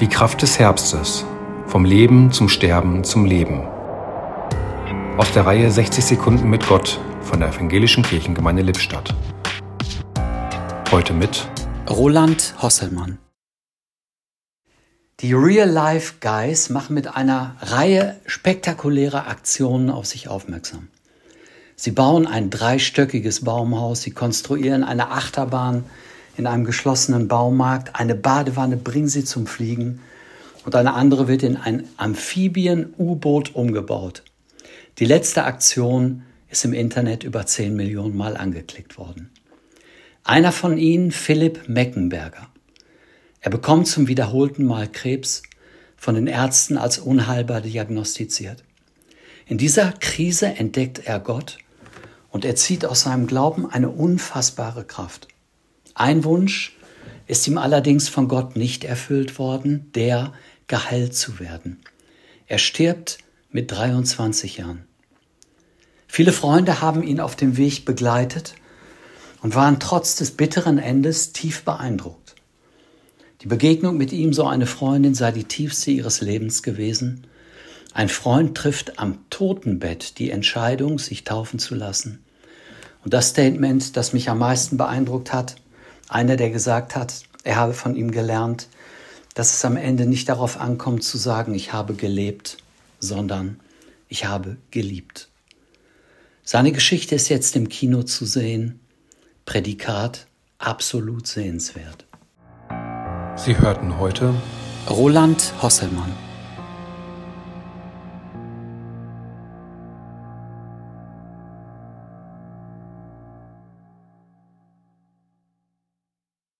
Die Kraft des Herbstes. Vom Leben zum Sterben zum Leben. Aus der Reihe 60 Sekunden mit Gott von der Evangelischen Kirchengemeinde Lippstadt. Heute mit Roland Hosselmann. Die Real Life Guys machen mit einer Reihe spektakulärer Aktionen auf sich aufmerksam. Sie bauen ein dreistöckiges Baumhaus, sie konstruieren eine Achterbahn in einem geschlossenen Baumarkt, eine Badewanne bringen sie zum Fliegen und eine andere wird in ein Amphibien-U-Boot umgebaut. Die letzte Aktion ist im Internet über 10 Millionen Mal angeklickt worden. Einer von ihnen, Philipp Meckenberger. Er bekommt zum wiederholten Mal Krebs, von den Ärzten als unheilbar diagnostiziert. In dieser Krise entdeckt er Gott und er zieht aus seinem Glauben eine unfassbare Kraft. Ein Wunsch ist ihm allerdings von Gott nicht erfüllt worden, der geheilt zu werden. Er stirbt mit 23 Jahren. Viele Freunde haben ihn auf dem Weg begleitet und waren trotz des bitteren Endes tief beeindruckt. Die Begegnung mit ihm, so eine Freundin, sei die tiefste ihres Lebens gewesen. Ein Freund trifft am Totenbett die Entscheidung, sich taufen zu lassen. Und das Statement, das mich am meisten beeindruckt hat, einer, der gesagt hat, er habe von ihm gelernt, dass es am Ende nicht darauf ankommt zu sagen, ich habe gelebt, sondern ich habe geliebt. Seine Geschichte ist jetzt im Kino zu sehen. Prädikat absolut sehenswert. Sie hörten heute Roland Hosselmann.